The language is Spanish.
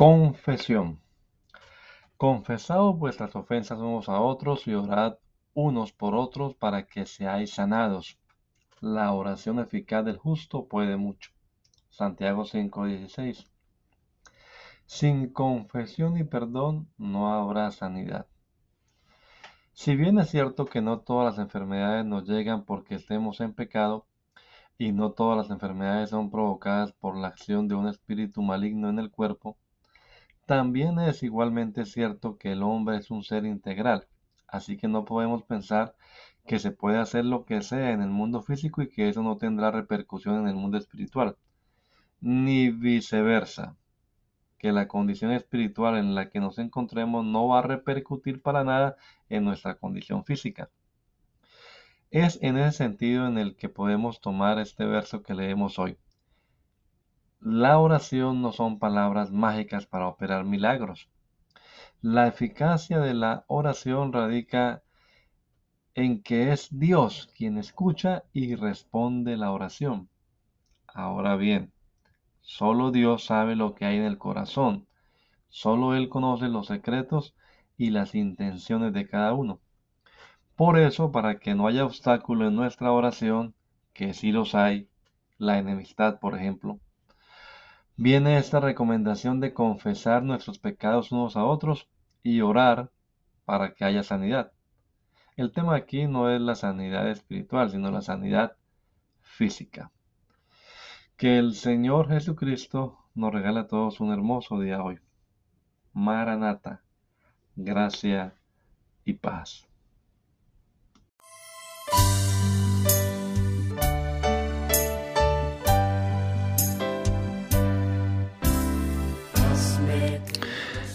Confesión. Confesaos vuestras ofensas unos a otros y orad unos por otros para que seáis sanados. La oración eficaz del justo puede mucho. Santiago 5:16. Sin confesión y perdón no habrá sanidad. Si bien es cierto que no todas las enfermedades nos llegan porque estemos en pecado, y no todas las enfermedades son provocadas por la acción de un espíritu maligno en el cuerpo, también es igualmente cierto que el hombre es un ser integral, así que no podemos pensar que se puede hacer lo que sea en el mundo físico y que eso no tendrá repercusión en el mundo espiritual, ni viceversa, que la condición espiritual en la que nos encontremos no va a repercutir para nada en nuestra condición física. Es en ese sentido en el que podemos tomar este verso que leemos hoy. La oración no son palabras mágicas para operar milagros. La eficacia de la oración radica en que es Dios quien escucha y responde la oración. Ahora bien, solo Dios sabe lo que hay en el corazón. Solo Él conoce los secretos y las intenciones de cada uno. Por eso, para que no haya obstáculo en nuestra oración, que sí los hay, la enemistad, por ejemplo, viene esta recomendación de confesar nuestros pecados unos a otros y orar para que haya sanidad. El tema aquí no es la sanidad espiritual, sino la sanidad física. Que el Señor Jesucristo nos regala a todos un hermoso día hoy. Maranata, gracia y paz.